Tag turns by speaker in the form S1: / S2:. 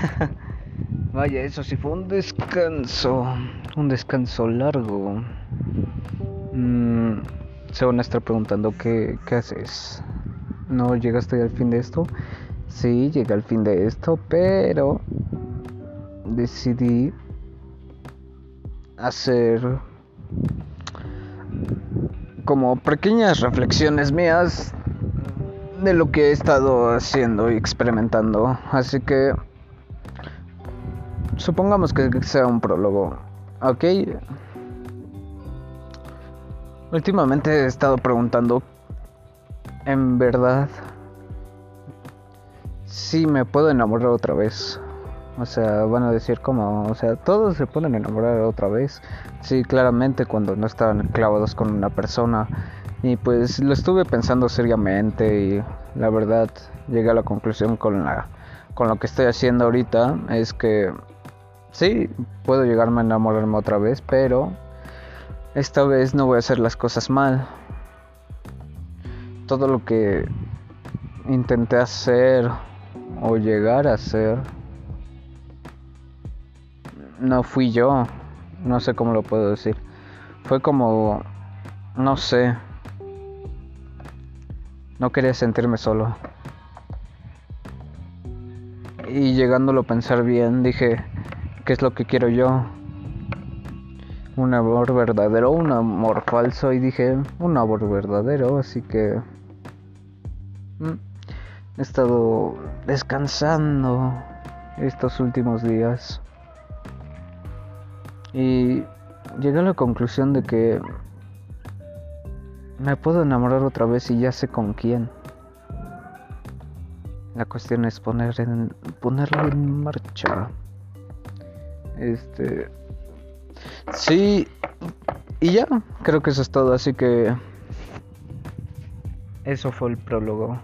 S1: Vaya, eso sí fue un descanso. Un descanso largo. Mm, se van a estar preguntando qué, qué haces. ¿No llegaste al fin de esto? Sí, llegué al fin de esto, pero decidí hacer como pequeñas reflexiones mías de lo que he estado haciendo y experimentando. Así que supongamos que sea un prólogo. Ok. Últimamente he estado preguntando, en verdad, si me puedo enamorar otra vez. O sea, van a decir como, o sea, todos se pueden enamorar otra vez. Sí, claramente cuando no estaban clavados con una persona. Y pues lo estuve pensando seriamente y la verdad llegué a la conclusión con la con lo que estoy haciendo ahorita es que sí, puedo llegarme a enamorarme otra vez, pero esta vez no voy a hacer las cosas mal. Todo lo que intenté hacer o llegar a hacer no fui yo, no sé cómo lo puedo decir. Fue como, no sé, no quería sentirme solo. Y llegándolo a pensar bien, dije, ¿qué es lo que quiero yo? Un amor verdadero, un amor falso. Y dije, un amor verdadero, así que... Mm, he estado descansando estos últimos días. Y llegué a la conclusión de que me puedo enamorar otra vez y ya sé con quién. La cuestión es ponerlo en marcha. Este. Sí. Y ya, creo que eso es todo. Así que. Eso fue el prólogo.